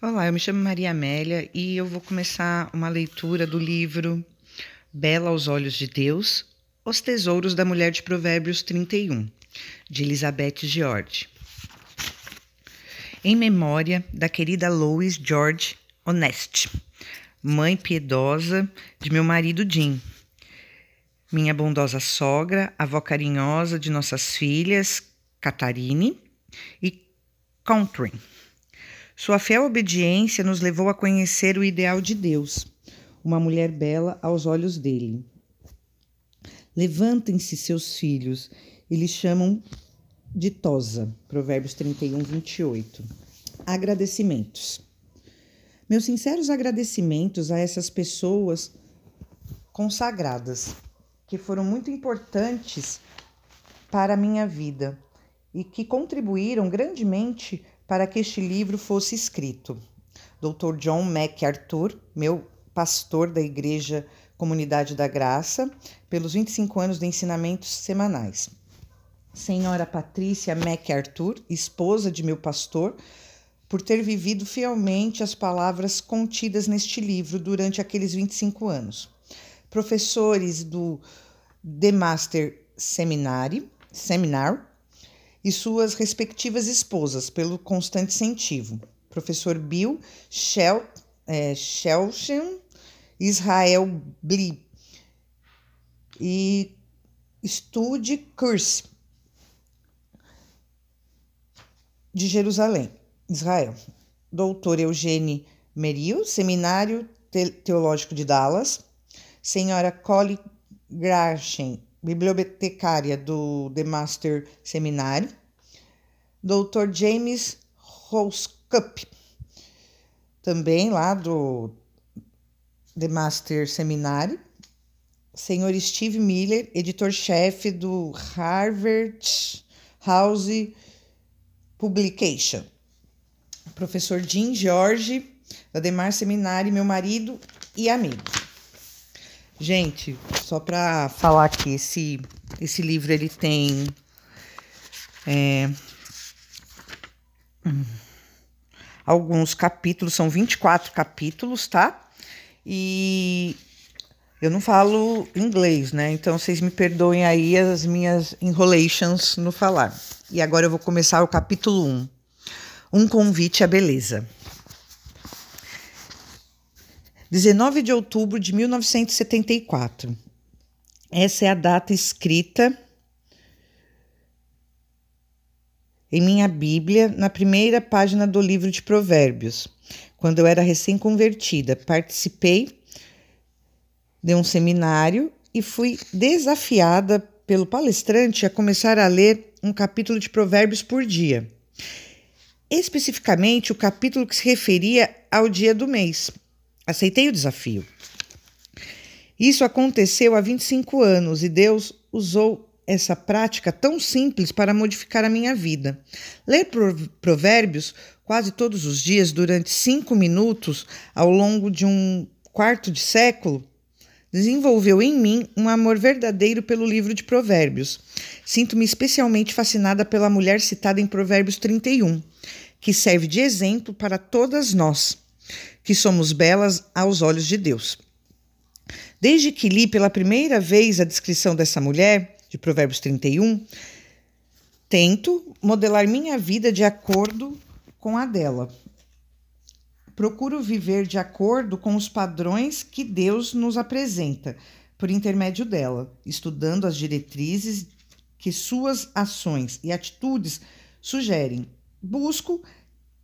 Olá, eu me chamo Maria Amélia e eu vou começar uma leitura do livro Bela aos Olhos de Deus, Os Tesouros da Mulher de Provérbios 31, de Elizabeth George. Em memória da querida Lois George Honest, mãe piedosa de meu marido Jim, minha bondosa sogra, avó carinhosa de nossas filhas, Catarine e Contrin. Sua fiel obediência nos levou a conhecer o ideal de Deus, uma mulher bela aos olhos dele. Levantem-se, seus filhos, eles chamam de Tosa, Provérbios 31, 28. Agradecimentos. Meus sinceros agradecimentos a essas pessoas consagradas, que foram muito importantes para a minha vida e que contribuíram grandemente para que este livro fosse escrito. Dr. John MacArthur, meu pastor da Igreja Comunidade da Graça, pelos 25 anos de ensinamentos semanais. Senhora Patrícia MacArthur, esposa de meu pastor, por ter vivido fielmente as palavras contidas neste livro durante aqueles 25 anos. Professores do The Master Seminary, Seminar e suas respectivas esposas, pelo constante incentivo. Professor Bill Shel, é, Israel Bli e Stude Curse, de Jerusalém, Israel. Doutor Eugene Meril, Seminário Teológico de Dallas. Senhora Collie Grashen, bibliotecária do The Master Seminário, Dr. James Roscup, também lá do The Master Seminário, Senhor Steve Miller, editor-chefe do Harvard House Publication, professor Jim George, da Demar Seminário, meu marido e amigo. Gente, só para falar que esse, esse livro ele tem é, hum, alguns capítulos, são 24 capítulos, tá? E eu não falo inglês, né? Então vocês me perdoem aí as minhas enrolations no falar. E agora eu vou começar o capítulo 1. Um convite à beleza. 19 de outubro de 1974. Essa é a data escrita em minha Bíblia, na primeira página do livro de Provérbios, quando eu era recém-convertida. Participei de um seminário e fui desafiada pelo palestrante a começar a ler um capítulo de Provérbios por dia. Especificamente o capítulo que se referia ao dia do mês. Aceitei o desafio. Isso aconteceu há 25 anos e Deus usou essa prática tão simples para modificar a minha vida. Ler provérbios quase todos os dias durante cinco minutos ao longo de um quarto de século desenvolveu em mim um amor verdadeiro pelo livro de Provérbios. Sinto-me especialmente fascinada pela mulher citada em Provérbios 31, que serve de exemplo para todas nós que somos belas aos olhos de Deus. Desde que li pela primeira vez a descrição dessa mulher, de Provérbios 31, tento modelar minha vida de acordo com a dela. Procuro viver de acordo com os padrões que Deus nos apresenta por intermédio dela, estudando as diretrizes que suas ações e atitudes sugerem. Busco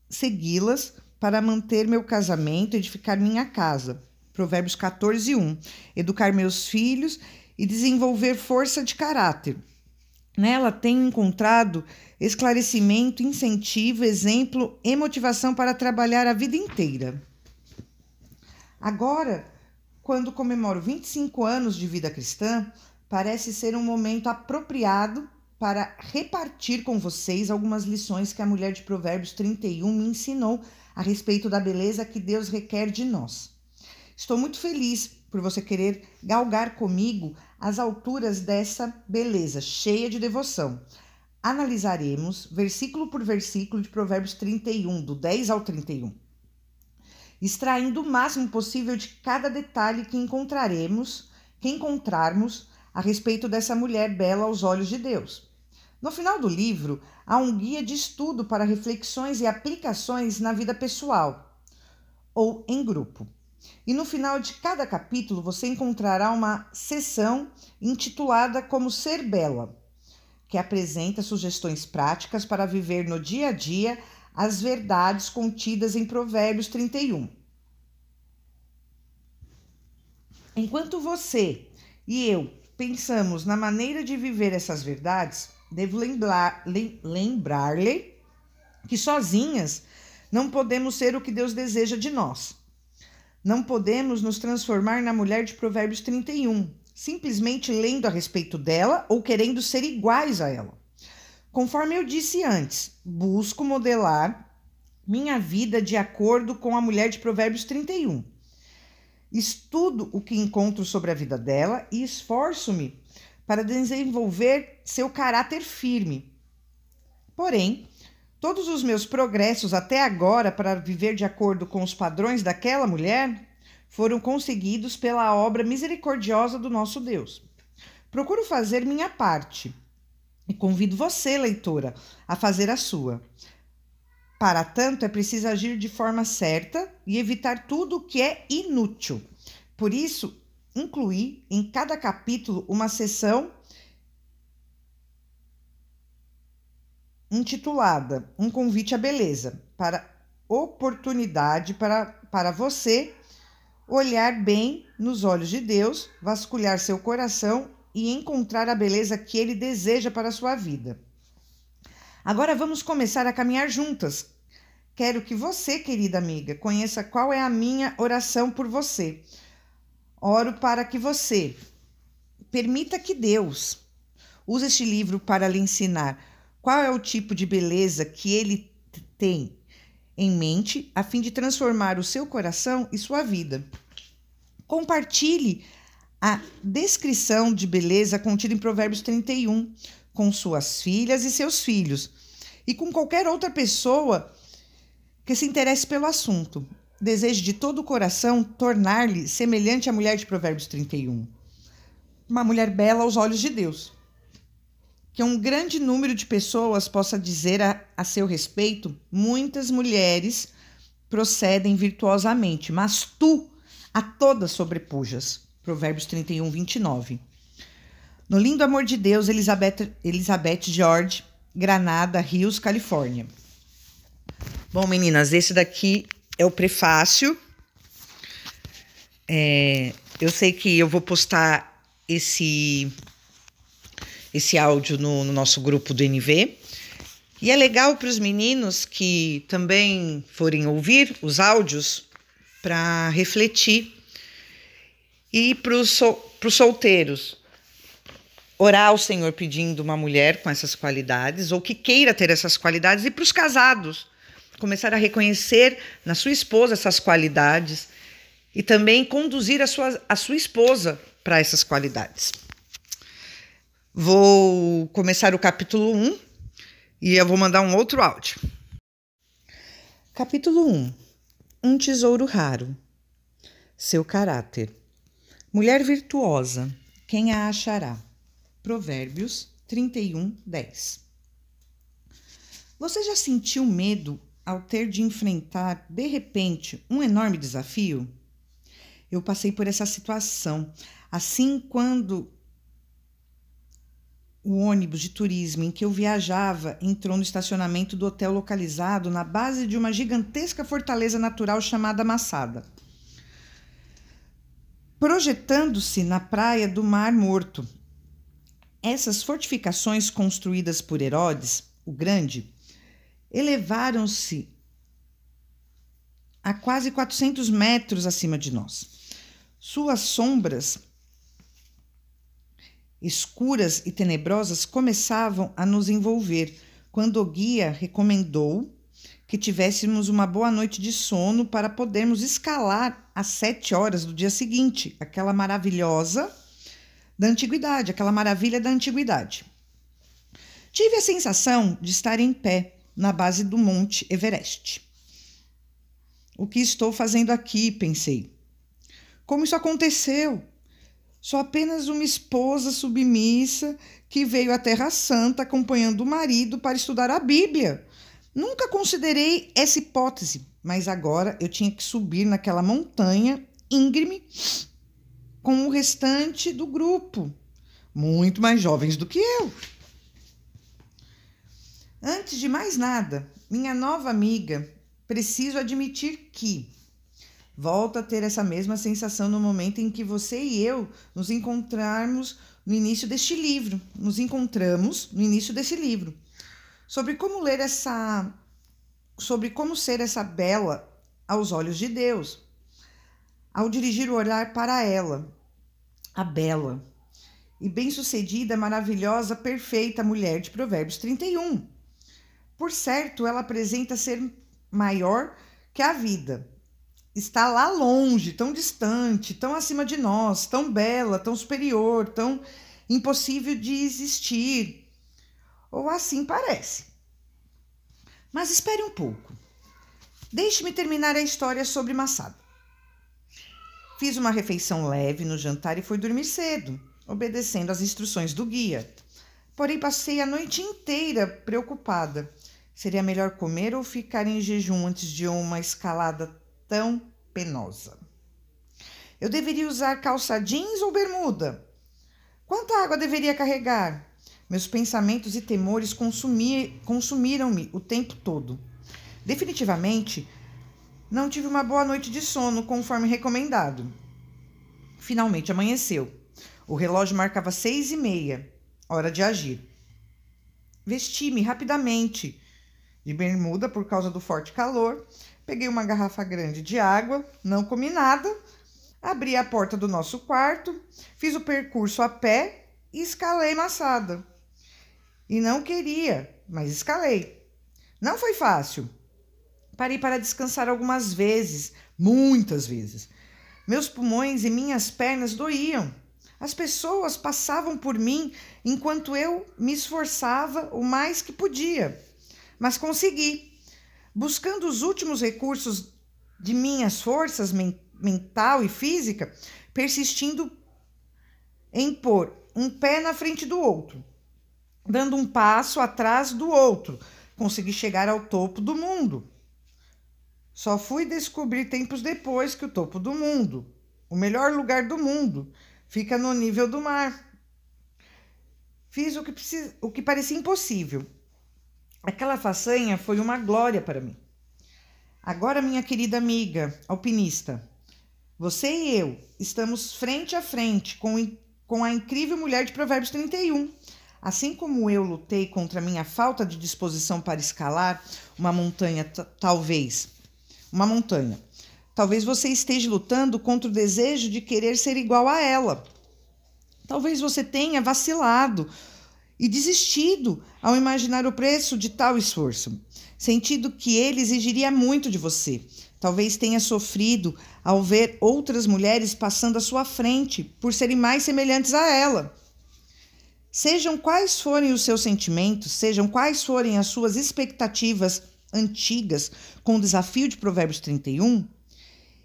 segui-las para manter meu casamento, edificar minha casa. Provérbios 14, 1. Educar meus filhos e desenvolver força de caráter. Nela tenho encontrado esclarecimento, incentivo, exemplo e motivação para trabalhar a vida inteira. Agora, quando comemoro 25 anos de vida cristã, parece ser um momento apropriado para repartir com vocês algumas lições que a mulher de Provérbios 31 me ensinou a respeito da beleza que Deus requer de nós. Estou muito feliz por você querer galgar comigo as alturas dessa beleza, cheia de devoção. Analisaremos versículo por versículo de Provérbios 31, do 10 ao 31. extraindo o máximo possível de cada detalhe que encontraremos, que encontrarmos a respeito dessa mulher bela aos olhos de Deus. No final do livro, há um guia de estudo para reflexões e aplicações na vida pessoal ou em grupo. E no final de cada capítulo você encontrará uma seção intitulada Como Ser Bela, que apresenta sugestões práticas para viver no dia a dia as verdades contidas em Provérbios 31. Enquanto você e eu pensamos na maneira de viver essas verdades, devo lembrar-lhe lembrar que sozinhas não podemos ser o que Deus deseja de nós. Não podemos nos transformar na mulher de Provérbios 31, simplesmente lendo a respeito dela ou querendo ser iguais a ela. Conforme eu disse antes, busco modelar minha vida de acordo com a mulher de Provérbios 31. Estudo o que encontro sobre a vida dela e esforço-me para desenvolver seu caráter firme. Porém, todos os meus progressos até agora para viver de acordo com os padrões daquela mulher foram conseguidos pela obra misericordiosa do nosso Deus. Procuro fazer minha parte e convido você, leitora, a fazer a sua. Para tanto, é preciso agir de forma certa e evitar tudo o que é inútil. Por isso, incluí em cada capítulo uma seção intitulada Um convite à beleza, para oportunidade para, para você olhar bem nos olhos de Deus, vasculhar seu coração e encontrar a beleza que ele deseja para a sua vida. Agora vamos começar a caminhar juntas. Quero que você, querida amiga, conheça qual é a minha oração por você. Oro para que você permita que Deus use este livro para lhe ensinar qual é o tipo de beleza que ele tem em mente a fim de transformar o seu coração e sua vida. Compartilhe a descrição de beleza contida em Provérbios 31 com suas filhas e seus filhos e com qualquer outra pessoa que se interesse pelo assunto. Deseje de todo o coração tornar-lhe semelhante à mulher de Provérbios 31. Uma mulher bela aos olhos de Deus. Que um grande número de pessoas possa dizer a, a seu respeito: muitas mulheres procedem virtuosamente, mas tu a todas sobrepujas. Provérbios 31, 29. No lindo amor de Deus, Elizabeth, Elizabeth George, Granada, Rios, Califórnia. Bom, meninas, esse daqui é o prefácio. É, eu sei que eu vou postar esse esse áudio no, no nosso grupo do NV. E é legal para os meninos que também forem ouvir os áudios para refletir. E para os sol, solteiros, orar ao Senhor pedindo uma mulher com essas qualidades, ou que queira ter essas qualidades, e para os casados, começar a reconhecer na sua esposa essas qualidades e também conduzir a sua, a sua esposa para essas qualidades. Vou começar o capítulo 1 e eu vou mandar um outro áudio. Capítulo 1 Um tesouro raro. Seu caráter. Mulher virtuosa, quem a achará? Provérbios 31, 10. Você já sentiu medo ao ter de enfrentar, de repente, um enorme desafio? Eu passei por essa situação. Assim, quando o ônibus de turismo em que eu viajava entrou no estacionamento do hotel localizado na base de uma gigantesca fortaleza natural chamada Massada. Projetando-se na praia do Mar Morto. Essas fortificações construídas por Herodes, o Grande, elevaram-se a quase 400 metros acima de nós. Suas sombras escuras e tenebrosas começavam a nos envolver quando o guia recomendou que tivéssemos uma boa noite de sono para podermos escalar às sete horas do dia seguinte, aquela maravilhosa da antiguidade, aquela maravilha da antiguidade. Tive a sensação de estar em pé na base do Monte Everest. O que estou fazendo aqui? pensei. Como isso aconteceu? Sou apenas uma esposa submissa que veio à Terra Santa acompanhando o marido para estudar a Bíblia. Nunca considerei essa hipótese, mas agora eu tinha que subir naquela montanha íngreme com o restante do grupo, muito mais jovens do que eu. Antes de mais nada, minha nova amiga, preciso admitir que volto a ter essa mesma sensação no momento em que você e eu nos encontrarmos no início deste livro. Nos encontramos no início desse livro. Sobre como ler essa sobre como ser essa bela aos olhos de Deus. Ao dirigir o olhar para ela, a bela e bem-sucedida, maravilhosa, perfeita mulher de Provérbios 31. Por certo, ela apresenta ser maior que a vida. Está lá longe, tão distante, tão acima de nós, tão bela, tão superior, tão impossível de existir. Ou assim parece. Mas espere um pouco. Deixe-me terminar a história sobre Massada. Fiz uma refeição leve no jantar e fui dormir cedo, obedecendo às instruções do guia. Porém, passei a noite inteira preocupada Seria melhor comer ou ficar em jejum antes de uma escalada tão penosa? Eu deveria usar calça jeans ou bermuda? Quanta água deveria carregar? Meus pensamentos e temores consumiram-me o tempo todo. Definitivamente, não tive uma boa noite de sono conforme recomendado. Finalmente amanheceu. O relógio marcava seis e meia, hora de agir. Vesti-me rapidamente de bermuda por causa do forte calor. Peguei uma garrafa grande de água, não comi nada, abri a porta do nosso quarto, fiz o percurso a pé e escalei Massada. E não queria, mas escalei. Não foi fácil. Parei para descansar algumas vezes, muitas vezes. Meus pulmões e minhas pernas doíam. As pessoas passavam por mim enquanto eu me esforçava o mais que podia mas consegui. Buscando os últimos recursos de minhas forças men mental e física, persistindo em pôr um pé na frente do outro, dando um passo atrás do outro, consegui chegar ao topo do mundo. Só fui descobrir tempos depois que o topo do mundo, o melhor lugar do mundo, fica no nível do mar. Fiz o que, precis... o que parecia impossível Aquela façanha foi uma glória para mim. Agora, minha querida amiga alpinista, você e eu estamos frente a frente com, com a incrível mulher de Provérbios 31. Assim como eu lutei contra a minha falta de disposição para escalar uma montanha, talvez, uma montanha, talvez você esteja lutando contra o desejo de querer ser igual a ela. Talvez você tenha vacilado e desistido ao imaginar o preço de tal esforço, sentindo que ele exigiria muito de você. Talvez tenha sofrido ao ver outras mulheres passando à sua frente por serem mais semelhantes a ela. Sejam quais forem os seus sentimentos, sejam quais forem as suas expectativas antigas com o desafio de Provérbios 31,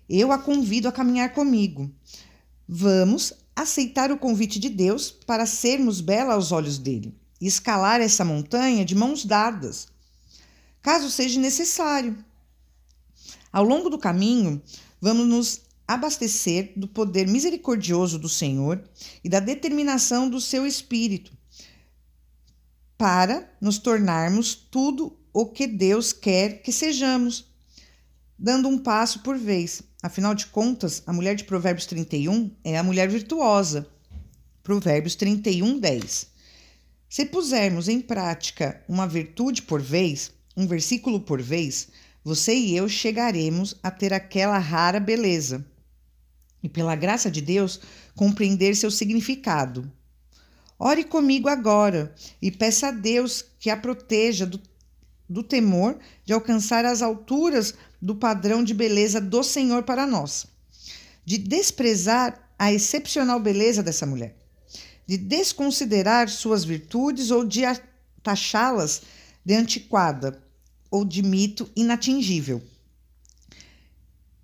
eu a convido a caminhar comigo. Vamos aceitar o convite de Deus para sermos bela aos olhos dele e escalar essa montanha de mãos dadas, caso seja necessário. Ao longo do caminho, vamos nos abastecer do poder misericordioso do Senhor e da determinação do seu Espírito para nos tornarmos tudo o que Deus quer que sejamos, dando um passo por vez. Afinal de contas, a mulher de Provérbios 31 é a mulher virtuosa. Provérbios 31, 10. Se pusermos em prática uma virtude por vez, um versículo por vez, você e eu chegaremos a ter aquela rara beleza e, pela graça de Deus, compreender seu significado. Ore comigo agora e peça a Deus que a proteja do, do temor de alcançar as alturas do padrão de beleza do Senhor para nós, de desprezar a excepcional beleza dessa mulher, de desconsiderar suas virtudes ou de taxá-las de antiquada ou de mito inatingível.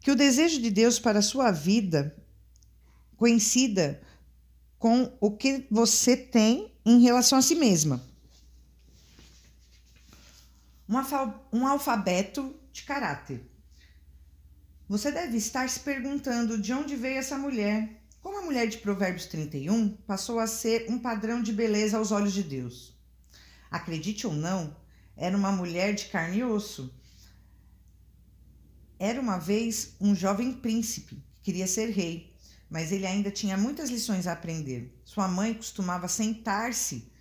que o desejo de Deus para a sua vida coincida com o que você tem em relação a si mesma. Um, alfabeto de caráter. Você deve estar se perguntando de onde veio essa mulher. Como a mulher de Provérbios 31 passou a ser um padrão de beleza aos olhos de Deus. Acredite ou não, era uma mulher de carne e osso. Era uma vez um jovem príncipe que queria ser rei, mas ele ainda tinha muitas lições a aprender. Sua mãe costumava sentar-se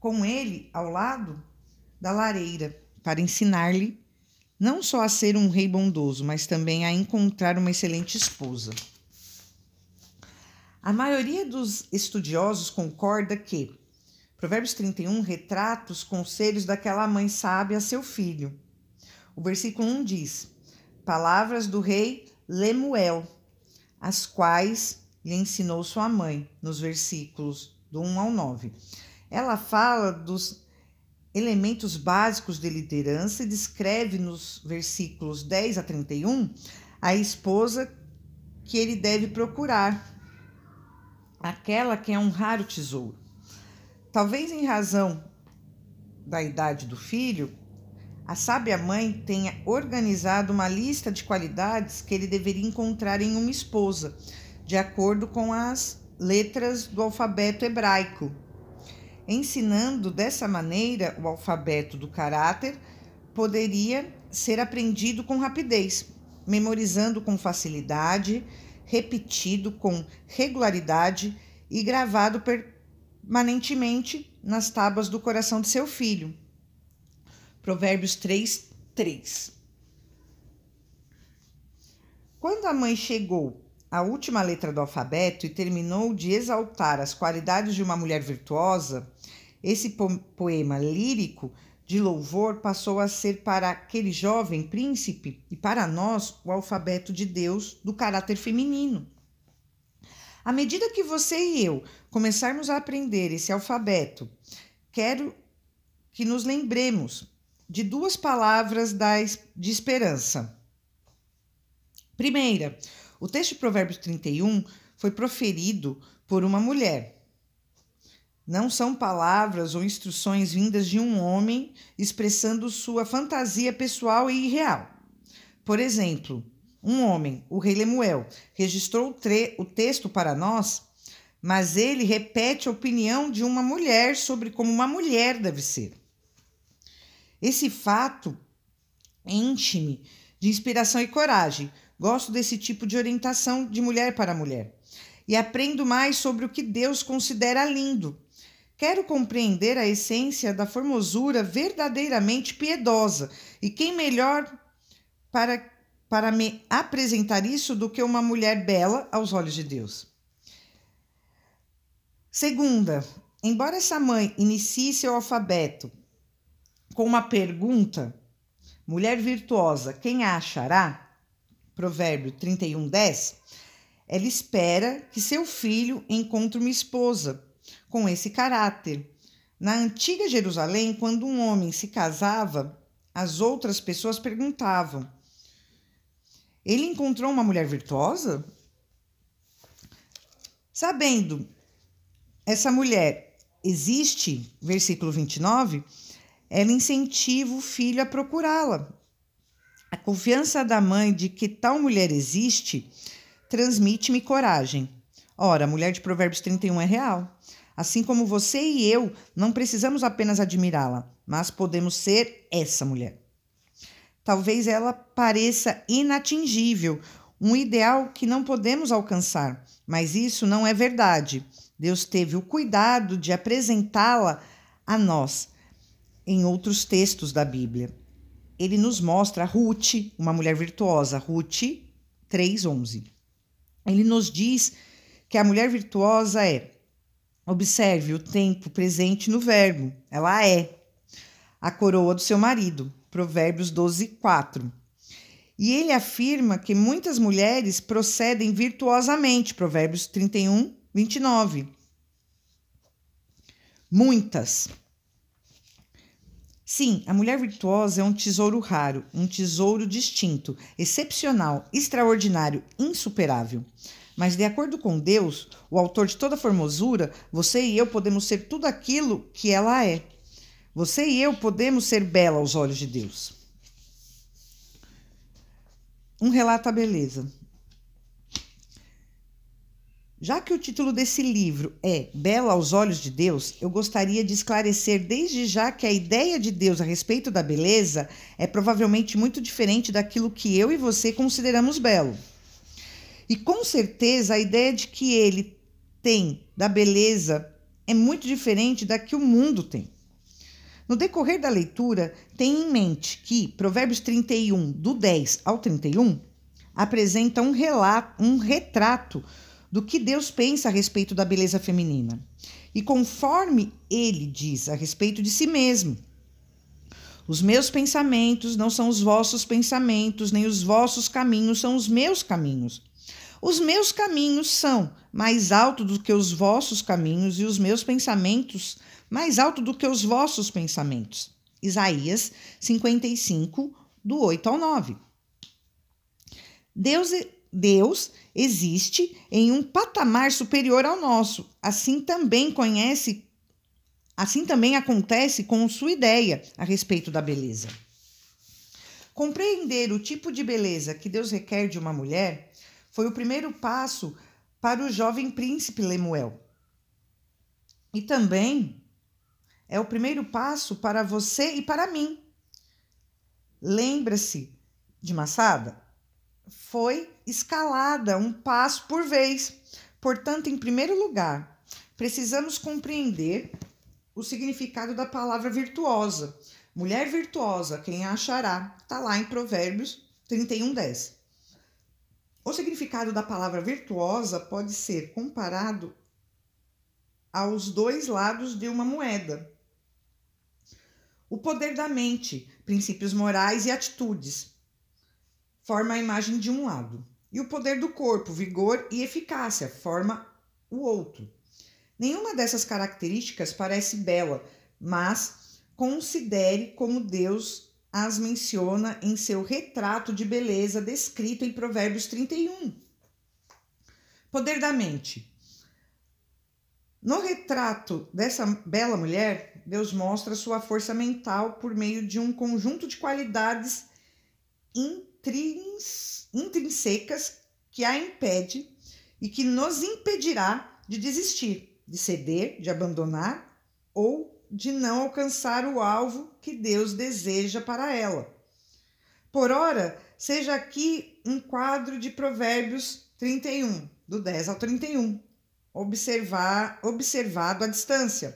com ele ao lado da lareira para ensinar-lhe não só a ser um rei bondoso, mas também a encontrar uma excelente esposa. A maioria dos estudiosos concorda que Provérbios 31 retrata os conselhos daquela mãe sábia a seu filho. O versículo 1 diz: Palavras do rei Lemuel, as quais lhe ensinou sua mãe, nos versículos do 1 ao 9. Ela fala dos elementos básicos de liderança e descreve nos versículos 10 a 31 a esposa que ele deve procurar, aquela que é um raro tesouro. Talvez em razão da idade do filho, a sábia mãe tenha organizado uma lista de qualidades que ele deveria encontrar em uma esposa, de acordo com as letras do alfabeto hebraico Ensinando dessa maneira o alfabeto do caráter, poderia ser aprendido com rapidez, memorizando com facilidade, repetido com regularidade e gravado permanentemente nas tábuas do coração de seu filho. Provérbios 3, 3. Quando a mãe chegou a última letra do alfabeto e terminou de exaltar as qualidades de uma mulher virtuosa, esse po poema lírico de louvor passou a ser para aquele jovem príncipe e para nós o alfabeto de Deus do caráter feminino. À medida que você e eu começarmos a aprender esse alfabeto, quero que nos lembremos de duas palavras de esperança. Primeira, o texto de Provérbios 31 foi proferido por uma mulher. Não são palavras ou instruções vindas de um homem expressando sua fantasia pessoal e irreal. Por exemplo, um homem, o rei Lemuel, registrou o, texto para nós, mas ele repete a opinião de uma mulher sobre como uma mulher deve ser. Esse fato enche-me de inspiração e coragem, Gosto desse tipo de orientação de mulher para mulher. E aprendo mais sobre o que Deus considera lindo. Quero compreender a essência da formosura verdadeiramente piedosa. E quem melhor para, para me apresentar isso do que uma mulher bela aos olhos de Deus? Segunda, embora essa mãe inicie seu alfabeto com uma pergunta, mulher virtuosa, quem a achará? Provérbio 31, 10, ela espera que seu filho encontre uma esposa com esse caráter. Na antiga Jerusalém, quando um homem se casava, as outras pessoas perguntavam: Ele encontrou uma mulher virtuosa? Sabendo essa mulher existe, versículo 29, ela incentiva o filho a procurá-la. A confiança da mãe de que tal mulher existe transmite-me coragem. Ora, a mulher de Provérbios 31 é real. Assim como você e eu não precisamos apenas admirá-la, mas podemos ser essa mulher. Talvez ela pareça inatingível, um ideal que não podemos alcançar, mas isso não é verdade. Deus teve o cuidado de apresentá-la a nós em outros textos da Bíblia ele nos mostra Ruth, uma mulher virtuosa, Ruth 3:11. Ele nos diz que a mulher virtuosa é Observe o tempo presente no verbo. Ela é a coroa do seu marido. Provérbios 12, 4. E ele afirma que muitas mulheres procedem virtuosamente. Provérbios 31, 29. Muitas. Sim, a mulher virtuosa é um tesouro raro, um tesouro distinto, excepcional, extraordinário, insuperável. Mas, de acordo com Deus, o autor de toda formosura, você e eu podemos ser tudo aquilo que ela é. Você e eu podemos ser bela aos olhos de Deus. Um relato à beleza. Já que o título desse livro é Bela aos Olhos de Deus, eu gostaria de esclarecer desde já que a ideia de Deus a respeito da beleza é provavelmente muito diferente daquilo que eu e você consideramos belo. E com certeza a ideia de que ele tem da beleza é muito diferente da que o mundo tem. No decorrer da leitura, tenha em mente que Provérbios 31, do 10 ao 31, apresenta um relato, um retrato do que Deus pensa a respeito da beleza feminina. E conforme ele diz a respeito de si mesmo, os meus pensamentos não são os vossos pensamentos, nem os vossos caminhos são os meus caminhos. Os meus caminhos são mais altos do que os vossos caminhos, e os meus pensamentos mais alto do que os vossos pensamentos. Isaías 55, do 8 ao 9. Deus, Deus existe em um patamar superior ao nosso. Assim também conhece, assim também acontece com sua ideia a respeito da beleza. Compreender o tipo de beleza que Deus requer de uma mulher foi o primeiro passo para o jovem príncipe Lemuel. E também é o primeiro passo para você e para mim. Lembra-se de Massada? foi escalada um passo por vez. Portanto, em primeiro lugar, precisamos compreender o significado da palavra virtuosa. Mulher virtuosa, quem a achará? Está lá em Provérbios 31, 10. O significado da palavra virtuosa pode ser comparado aos dois lados de uma moeda. O poder da mente, princípios morais e atitudes forma a imagem de um lado, e o poder do corpo, vigor e eficácia, forma o outro. Nenhuma dessas características parece bela, mas considere como Deus as menciona em seu retrato de beleza descrito em Provérbios 31. Poder da mente. No retrato dessa bela mulher, Deus mostra sua força mental por meio de um conjunto de qualidades intrínsecas que a impede e que nos impedirá de desistir, de ceder, de abandonar ou de não alcançar o alvo que Deus deseja para ela. Por ora, seja aqui um quadro de Provérbios 31, do 10 ao 31, observar, observado à distância.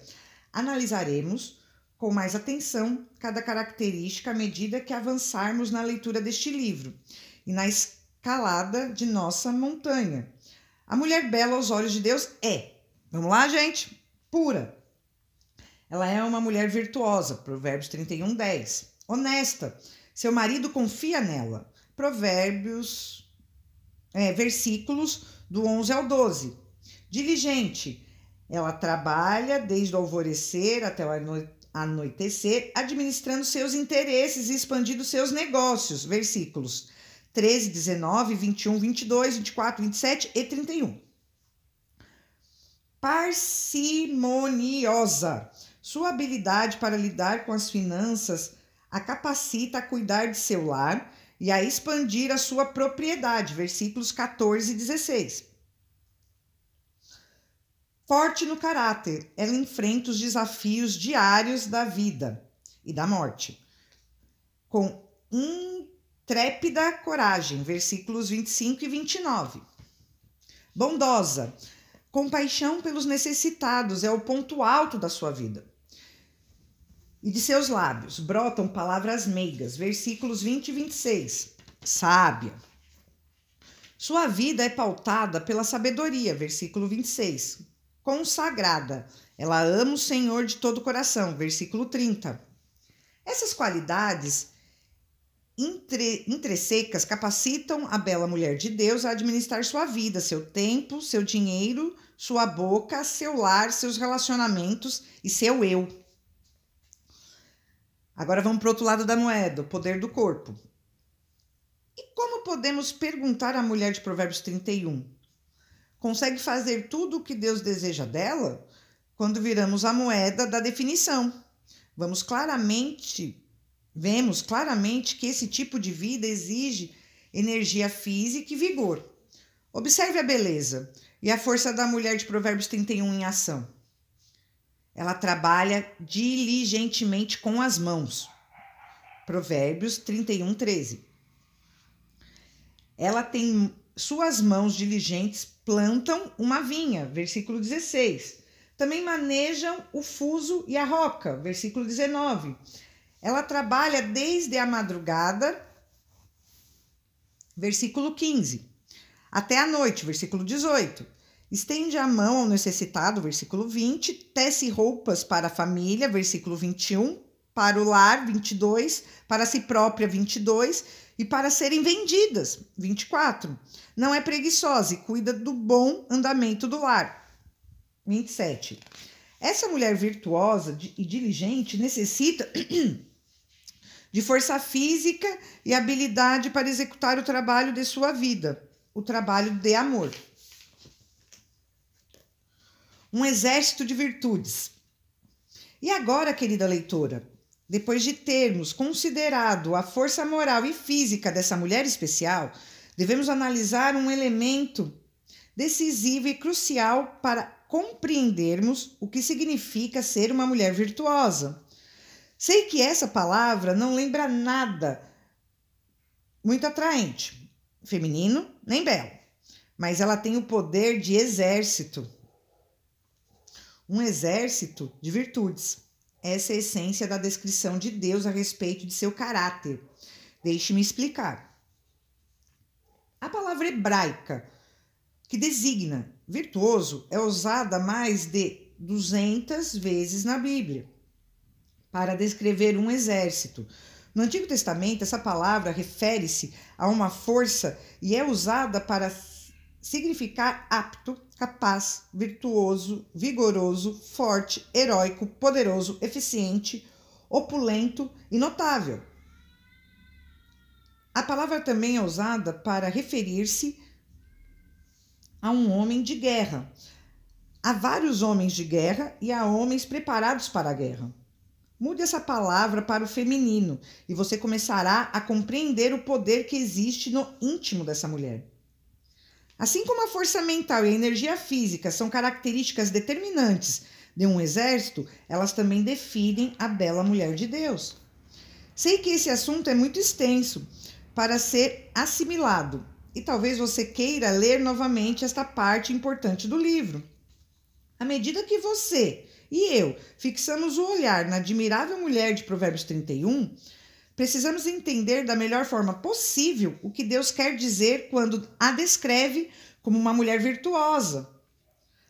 Analisaremos com mais atenção cada característica à medida que avançarmos na leitura deste livro e na escalada de nossa montanha. A mulher bela aos olhos de Deus é, vamos lá, gente, pura. Ela é uma mulher virtuosa, Provérbios 31, 10. Honesta, seu marido confia nela. Provérbios, é, versículos do 11 ao 12. Diligente, ela trabalha desde o alvorecer até o anoitecer, administrando seus interesses e expandindo seus negócios. Versículos 13, 19, 21, 22, 24, 27 e 31. Parcimoniosa. Sua habilidade para lidar com as finanças a capacita a cuidar de seu lar e a expandir a sua propriedade. Versículos 14 e 16. Forte no caráter, ela enfrenta os desafios diários da vida e da morte. Com intrépida coragem, versículos 25 e 29. Bondosa, compaixão pelos necessitados é o ponto alto da sua vida. E de seus lábios brotam palavras meigas, versículos 20 e 26. Sábia. Sua vida é pautada pela sabedoria, versículo 26 consagrada. Ela ama o Senhor de todo o coração. Versículo 30. Essas qualidades entre, entresecas capacitam a bela mulher de Deus a administrar sua vida, seu tempo, seu dinheiro, sua boca, seu lar, seus relacionamentos e seu eu. Agora vamos para o outro lado da moeda, o poder do corpo. E como podemos perguntar à mulher de Provérbios 31? Consegue fazer tudo o que Deus deseja dela? Quando viramos a moeda da definição, vamos claramente, vemos claramente que esse tipo de vida exige energia física e vigor. Observe a beleza e a força da mulher de Provérbios 31 em ação. Ela trabalha diligentemente com as mãos. Provérbios 31, 13. Ela tem suas mãos diligentes plantam uma vinha, versículo 16. Também manejam o fuso e a roca, versículo 19. Ela trabalha desde a madrugada, versículo 15, até a noite, versículo 18. Estende a mão ao necessitado, versículo 20. Tece roupas para a família, versículo 21. Para o lar, 22. Para si própria, 22. E para serem vendidas, 24. Não é preguiçosa e cuida do bom andamento do lar, 27. Essa mulher virtuosa e diligente necessita de força física e habilidade para executar o trabalho de sua vida, o trabalho de amor um exército de virtudes. E agora, querida leitora, depois de termos considerado a força moral e física dessa mulher especial, devemos analisar um elemento decisivo e crucial para compreendermos o que significa ser uma mulher virtuosa. Sei que essa palavra não lembra nada muito atraente, feminino nem belo, mas ela tem o poder de exército um exército de virtudes. Essa é a essência da descrição de Deus a respeito de seu caráter. Deixe-me explicar. A palavra hebraica que designa virtuoso é usada mais de 200 vezes na Bíblia para descrever um exército. No Antigo Testamento, essa palavra refere-se a uma força e é usada para significar apto, capaz, virtuoso, vigoroso, forte, heróico, poderoso, eficiente, opulento e notável. A palavra também é usada para referir-se a um homem de guerra. Há vários homens de guerra e há homens preparados para a guerra. Mude essa palavra para o feminino e você começará a compreender o poder que existe no íntimo dessa mulher. Assim como a força mental e a energia física são características determinantes de um exército, elas também definem a bela mulher de Deus. Sei que esse assunto é muito extenso para ser assimilado e talvez você queira ler novamente esta parte importante do livro. À medida que você e eu fixamos o olhar na admirável mulher de Provérbios 31, Precisamos entender da melhor forma possível o que Deus quer dizer quando a descreve como uma mulher virtuosa.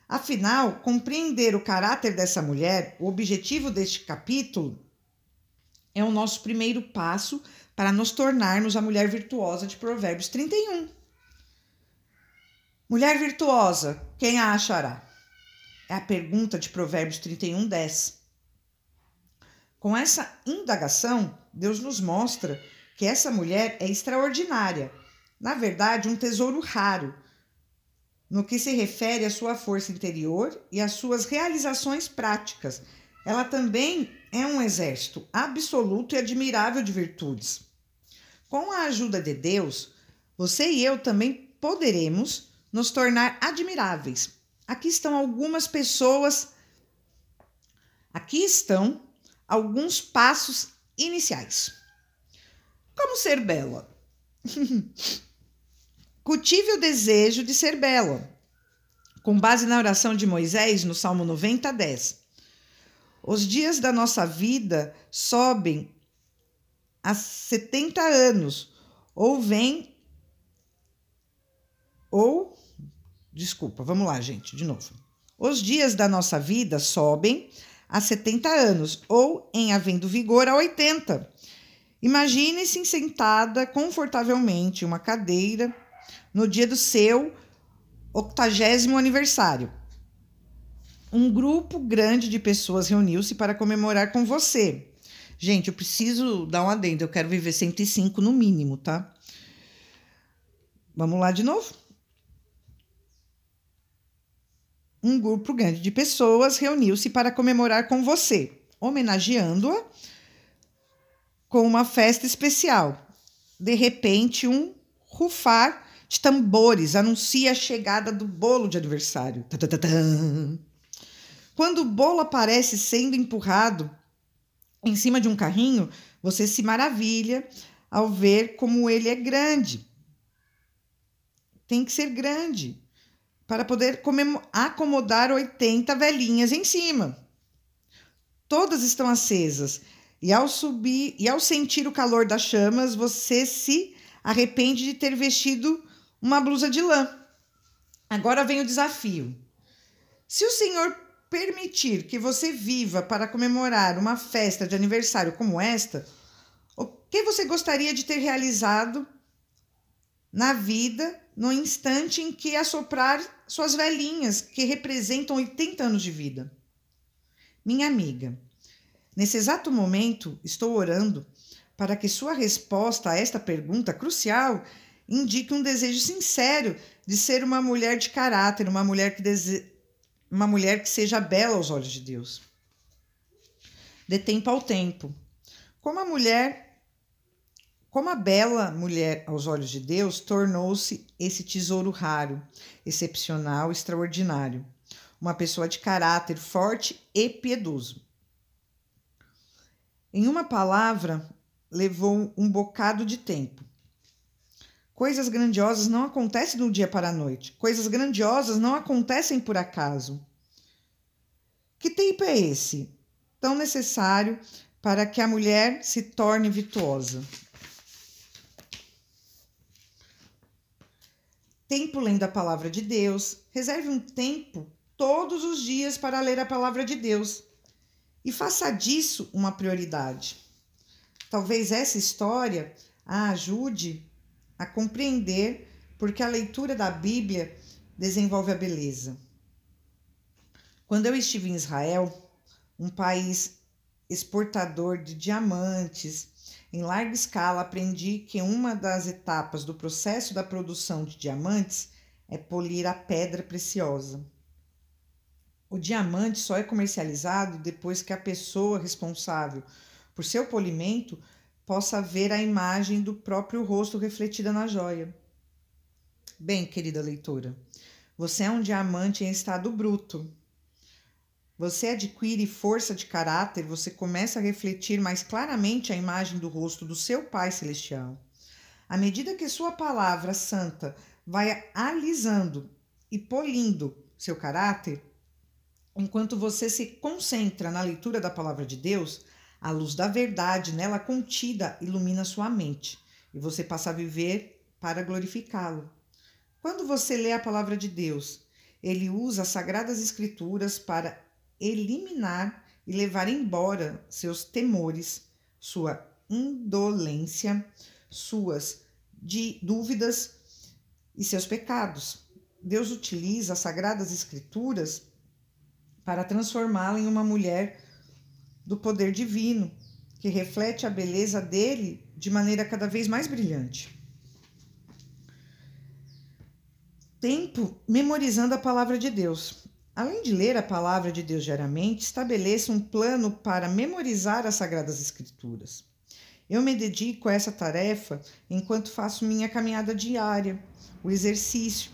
Afinal, compreender o caráter dessa mulher, o objetivo deste capítulo, é o nosso primeiro passo para nos tornarmos a mulher virtuosa de Provérbios 31. Mulher virtuosa, quem a achará? É a pergunta de Provérbios 31, 10. Com essa indagação, Deus nos mostra que essa mulher é extraordinária, na verdade, um tesouro raro, no que se refere à sua força interior e às suas realizações práticas. Ela também é um exército absoluto e admirável de virtudes. Com a ajuda de Deus, você e eu também poderemos nos tornar admiráveis. Aqui estão algumas pessoas. Aqui estão alguns passos iniciais. Como ser bela? Cultive o desejo de ser bela. Com base na oração de Moisés, no Salmo 90, 10. Os dias da nossa vida sobem a 70 anos, ou vem, ou, desculpa, vamos lá, gente, de novo. Os dias da nossa vida sobem a 70 anos, ou em havendo vigor a 80. Imagine-se sentada confortavelmente em uma cadeira no dia do seu octagésimo aniversário. Um grupo grande de pessoas reuniu-se para comemorar com você. Gente, eu preciso dar um adendo. Eu quero viver 105 no mínimo, tá? Vamos lá de novo. Um grupo grande de pessoas reuniu-se para comemorar com você, homenageando-a com uma festa especial. De repente, um rufar de tambores anuncia a chegada do bolo de aniversário. Quando o bolo aparece sendo empurrado em cima de um carrinho, você se maravilha ao ver como ele é grande. Tem que ser grande para poder acomodar 80 velhinhas em cima. Todas estão acesas e ao subir e ao sentir o calor das chamas, você se arrepende de ter vestido uma blusa de lã. Agora vem o desafio. Se o Senhor permitir que você viva para comemorar uma festa de aniversário como esta, o que você gostaria de ter realizado na vida no instante em que assoprar suas velhinhas, que representam 80 anos de vida? Minha amiga, nesse exato momento estou orando para que sua resposta a esta pergunta crucial indique um desejo sincero de ser uma mulher de caráter, uma mulher que dese uma mulher que seja bela aos olhos de Deus. De tempo ao tempo. Como a mulher, como a bela mulher aos olhos de Deus, tornou-se esse tesouro raro, excepcional, extraordinário. Uma pessoa de caráter forte e piedoso. Em uma palavra, levou um bocado de tempo. Coisas grandiosas não acontecem do dia para a noite. Coisas grandiosas não acontecem por acaso. Que tempo é esse? Tão necessário para que a mulher se torne virtuosa. Tempo lendo a palavra de Deus. Reserve um tempo todos os dias para ler a palavra de Deus e faça disso uma prioridade. Talvez essa história a ajude a compreender porque a leitura da Bíblia desenvolve a beleza. Quando eu estive em Israel, um país exportador de diamantes em larga escala, aprendi que uma das etapas do processo da produção de diamantes é polir a pedra preciosa. O diamante só é comercializado depois que a pessoa responsável por seu polimento possa ver a imagem do próprio rosto refletida na joia. Bem, querida leitora, você é um diamante em estado bruto. Você adquire força de caráter, você começa a refletir mais claramente a imagem do rosto do seu Pai Celestial. À medida que sua palavra santa vai alisando e polindo seu caráter, enquanto você se concentra na leitura da palavra de Deus, a luz da verdade nela contida ilumina sua mente e você passa a viver para glorificá-lo. Quando você lê a palavra de Deus, ele usa as sagradas escrituras para eliminar e levar embora seus temores, sua indolência, suas dúvidas e seus pecados. Deus utiliza as sagradas escrituras para transformá-la em uma mulher do poder divino, que reflete a beleza dele de maneira cada vez mais brilhante. Tempo memorizando a palavra de Deus. Além de ler a palavra de Deus diariamente, estabeleça um plano para memorizar as Sagradas Escrituras. Eu me dedico a essa tarefa enquanto faço minha caminhada diária, o exercício.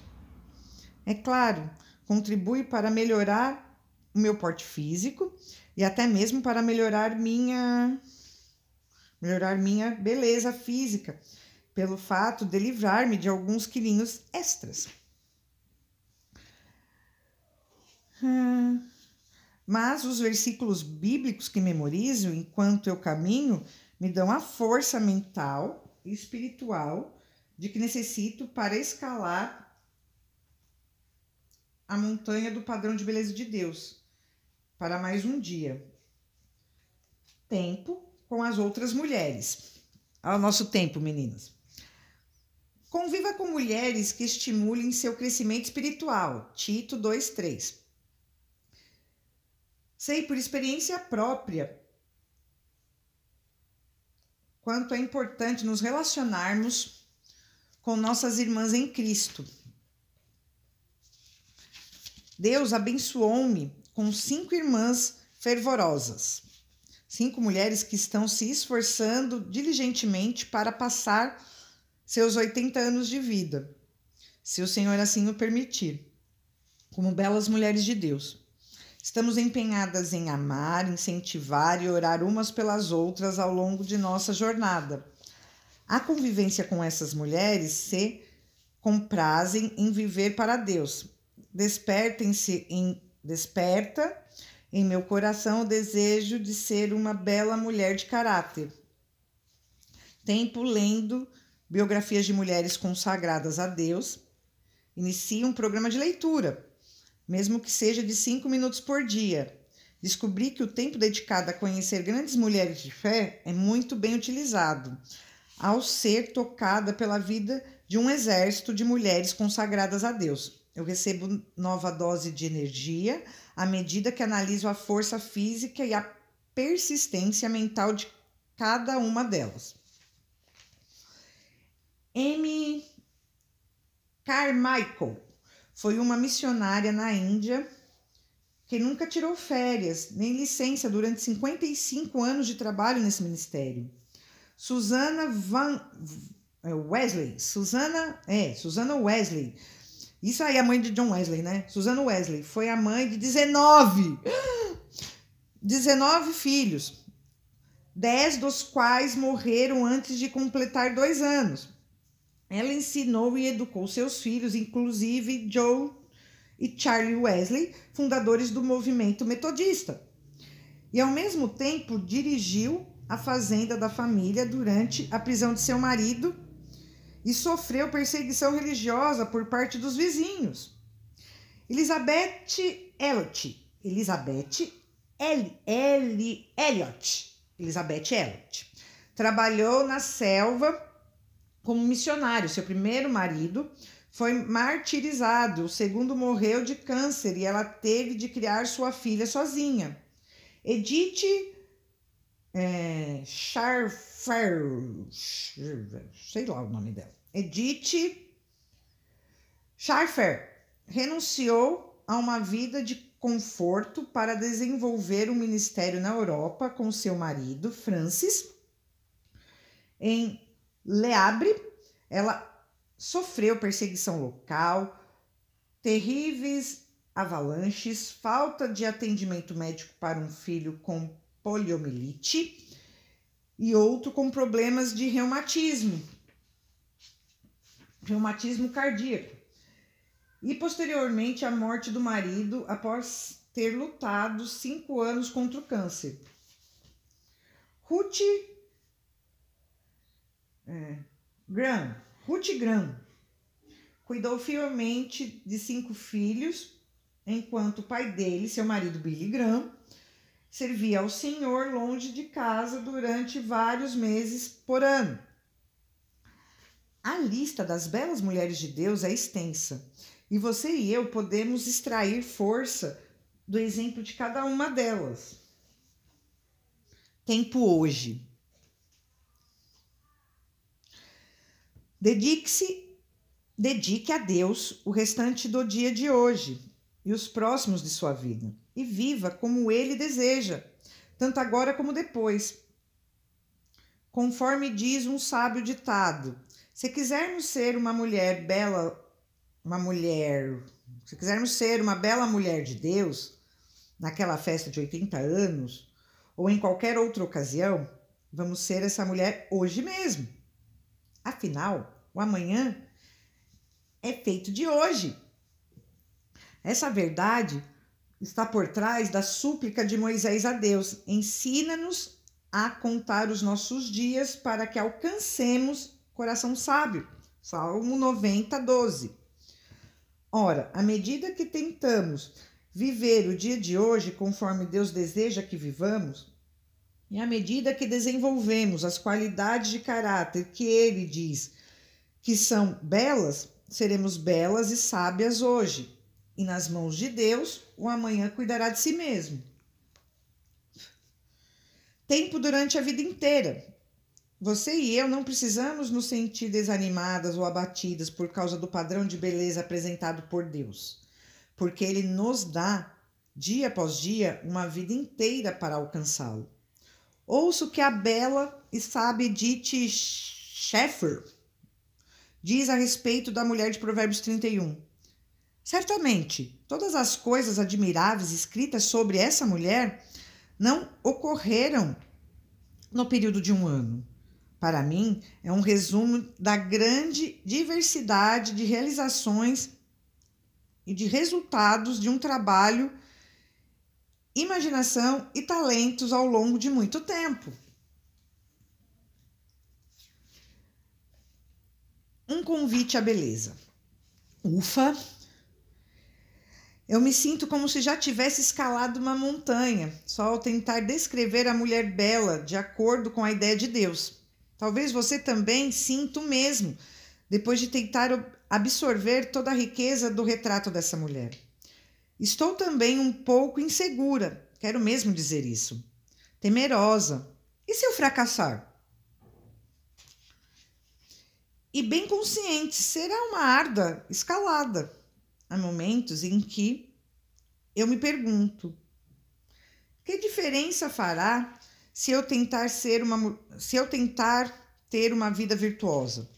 É claro, contribui para melhorar o meu porte físico e até mesmo para melhorar minha melhorar minha beleza física, pelo fato de livrar-me de alguns quilinhos extras. Hum, mas os versículos bíblicos que memorizo enquanto eu caminho me dão a força mental e espiritual de que necessito para escalar a montanha do padrão de beleza de Deus para mais um dia. Tempo com as outras mulheres. Ao nosso tempo, meninas. Conviva com mulheres que estimulem seu crescimento espiritual. Tito 2:3. Sei por experiência própria quanto é importante nos relacionarmos com nossas irmãs em Cristo. Deus abençoou-me com cinco irmãs fervorosas, cinco mulheres que estão se esforçando diligentemente para passar seus 80 anos de vida, se o Senhor assim o permitir, como belas mulheres de Deus. Estamos empenhadas em amar, incentivar e orar umas pelas outras ao longo de nossa jornada. A convivência com essas mulheres se comprazem em viver para Deus. Despertem-se em desperta em meu coração o desejo de ser uma bela mulher de caráter. Tempo lendo biografias de mulheres consagradas a Deus. Inicie um programa de leitura mesmo que seja de cinco minutos por dia. Descobri que o tempo dedicado a conhecer grandes mulheres de fé é muito bem utilizado, ao ser tocada pela vida de um exército de mulheres consagradas a Deus. Eu recebo nova dose de energia à medida que analiso a força física e a persistência mental de cada uma delas. M. Carmichael foi uma missionária na Índia que nunca tirou férias nem licença durante 55 anos de trabalho nesse ministério. Susana Van é, Wesley, Susana, é, Susana Wesley. Isso aí, a mãe de John Wesley, né? Susana Wesley foi a mãe de 19 19 filhos, 10 dos quais morreram antes de completar dois anos. Ela ensinou e educou seus filhos, inclusive Joe e Charlie Wesley, fundadores do movimento metodista. E ao mesmo tempo dirigiu a fazenda da família durante a prisão de seu marido e sofreu perseguição religiosa por parte dos vizinhos. Elizabeth Elliot, Elizabeth L, L, Elliot, Elizabeth Elliot, trabalhou na selva como missionário. Seu primeiro marido foi martirizado, o segundo morreu de câncer e ela teve de criar sua filha sozinha. Edith é, Scharfer, sei lá o nome dela. Edith Scharfer renunciou a uma vida de conforto para desenvolver um ministério na Europa com seu marido, Francis, em Leabre, ela sofreu perseguição local, terríveis avalanches, falta de atendimento médico para um filho com poliomielite e outro com problemas de reumatismo, reumatismo cardíaco. E posteriormente a morte do marido após ter lutado cinco anos contra o câncer. Ruth é, Graham, Ruth Graham, cuidou fielmente de cinco filhos, enquanto o pai dele, seu marido Billy Graham, servia ao Senhor longe de casa durante vários meses por ano. A lista das belas mulheres de Deus é extensa e você e eu podemos extrair força do exemplo de cada uma delas. Tempo hoje. Dedique-se, dedique a Deus o restante do dia de hoje e os próximos de sua vida e viva como ele deseja, tanto agora como depois. Conforme diz um sábio ditado, se quisermos ser uma mulher bela, uma mulher, se quisermos ser uma bela mulher de Deus, naquela festa de 80 anos, ou em qualquer outra ocasião, vamos ser essa mulher hoje mesmo. Afinal, o amanhã é feito de hoje. Essa verdade está por trás da súplica de Moisés a Deus: ensina-nos a contar os nossos dias para que alcancemos coração sábio. Salmo 90, 12. Ora, à medida que tentamos viver o dia de hoje conforme Deus deseja que vivamos, e à medida que desenvolvemos as qualidades de caráter que ele diz que são belas, seremos belas e sábias hoje. E nas mãos de Deus, o amanhã cuidará de si mesmo. Tempo durante a vida inteira. você e eu não precisamos nos sentir desanimadas ou abatidas por causa do padrão de beleza apresentado por Deus, porque Ele nos dá, dia após dia, uma vida inteira para alcançá-lo. Ouça o que a bela e sábia Edith Schaeffer. Diz a respeito da mulher de Provérbios 31. Certamente, todas as coisas admiráveis escritas sobre essa mulher não ocorreram no período de um ano. Para mim, é um resumo da grande diversidade de realizações e de resultados de um trabalho, imaginação e talentos ao longo de muito tempo. Um convite à beleza. Ufa! Eu me sinto como se já tivesse escalado uma montanha, só ao tentar descrever a mulher bela de acordo com a ideia de Deus. Talvez você também sinta o mesmo depois de tentar absorver toda a riqueza do retrato dessa mulher. Estou também um pouco insegura, quero mesmo dizer isso. Temerosa. E se eu fracassar? E bem consciente, será uma árdua escalada. Há momentos em que eu me pergunto: que diferença fará se eu tentar ser uma se eu tentar ter uma vida virtuosa.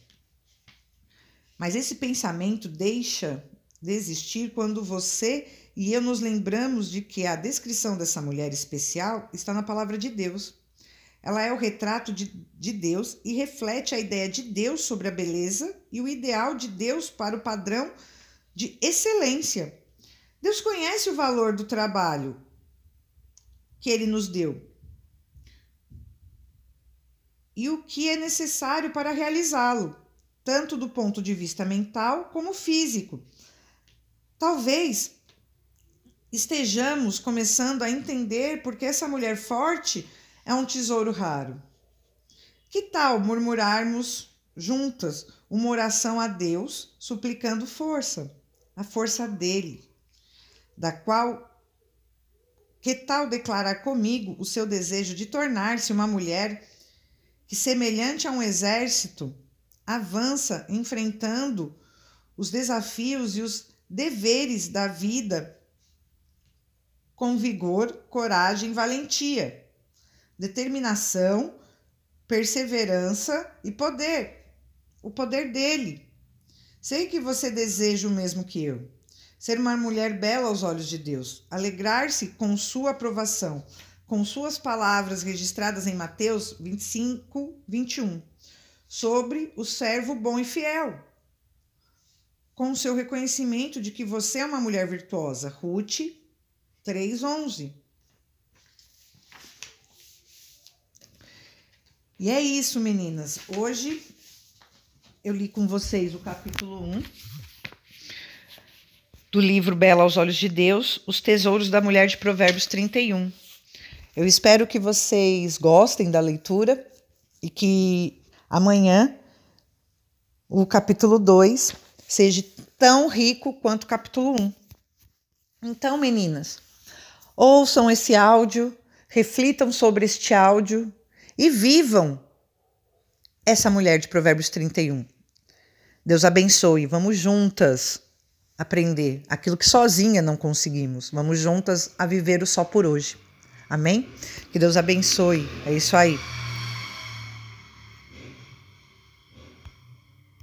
Mas esse pensamento deixa de existir quando você e eu nos lembramos de que a descrição dessa mulher especial está na palavra de Deus. Ela é o retrato de, de Deus e reflete a ideia de Deus sobre a beleza e o ideal de Deus para o padrão de excelência. Deus conhece o valor do trabalho que ele nos deu e o que é necessário para realizá-lo, tanto do ponto de vista mental como físico. Talvez estejamos começando a entender porque essa mulher forte é um tesouro raro. Que tal murmurarmos juntas uma oração a Deus, suplicando força, a força dele, da qual que tal declarar comigo o seu desejo de tornar-se uma mulher que, semelhante a um exército, avança enfrentando os desafios e os deveres da vida com vigor, coragem, valentia, determinação, perseverança e poder, o poder dele. Sei que você deseja o mesmo que eu. Ser uma mulher bela aos olhos de Deus, alegrar-se com sua aprovação, com suas palavras registradas em Mateus 25, 21, sobre o servo bom e fiel, com seu reconhecimento de que você é uma mulher virtuosa. Ruth 3:11. E é isso, meninas. Hoje eu li com vocês o capítulo 1 do livro Bela aos Olhos de Deus, Os Tesouros da Mulher de Provérbios 31. Eu espero que vocês gostem da leitura e que amanhã o capítulo 2 seja tão rico quanto o capítulo 1. Então, meninas, ouçam esse áudio, reflitam sobre este áudio e vivam essa mulher de Provérbios 31. Deus abençoe. Vamos juntas aprender aquilo que sozinha não conseguimos. Vamos juntas a viver o só por hoje. Amém? Que Deus abençoe. É isso aí.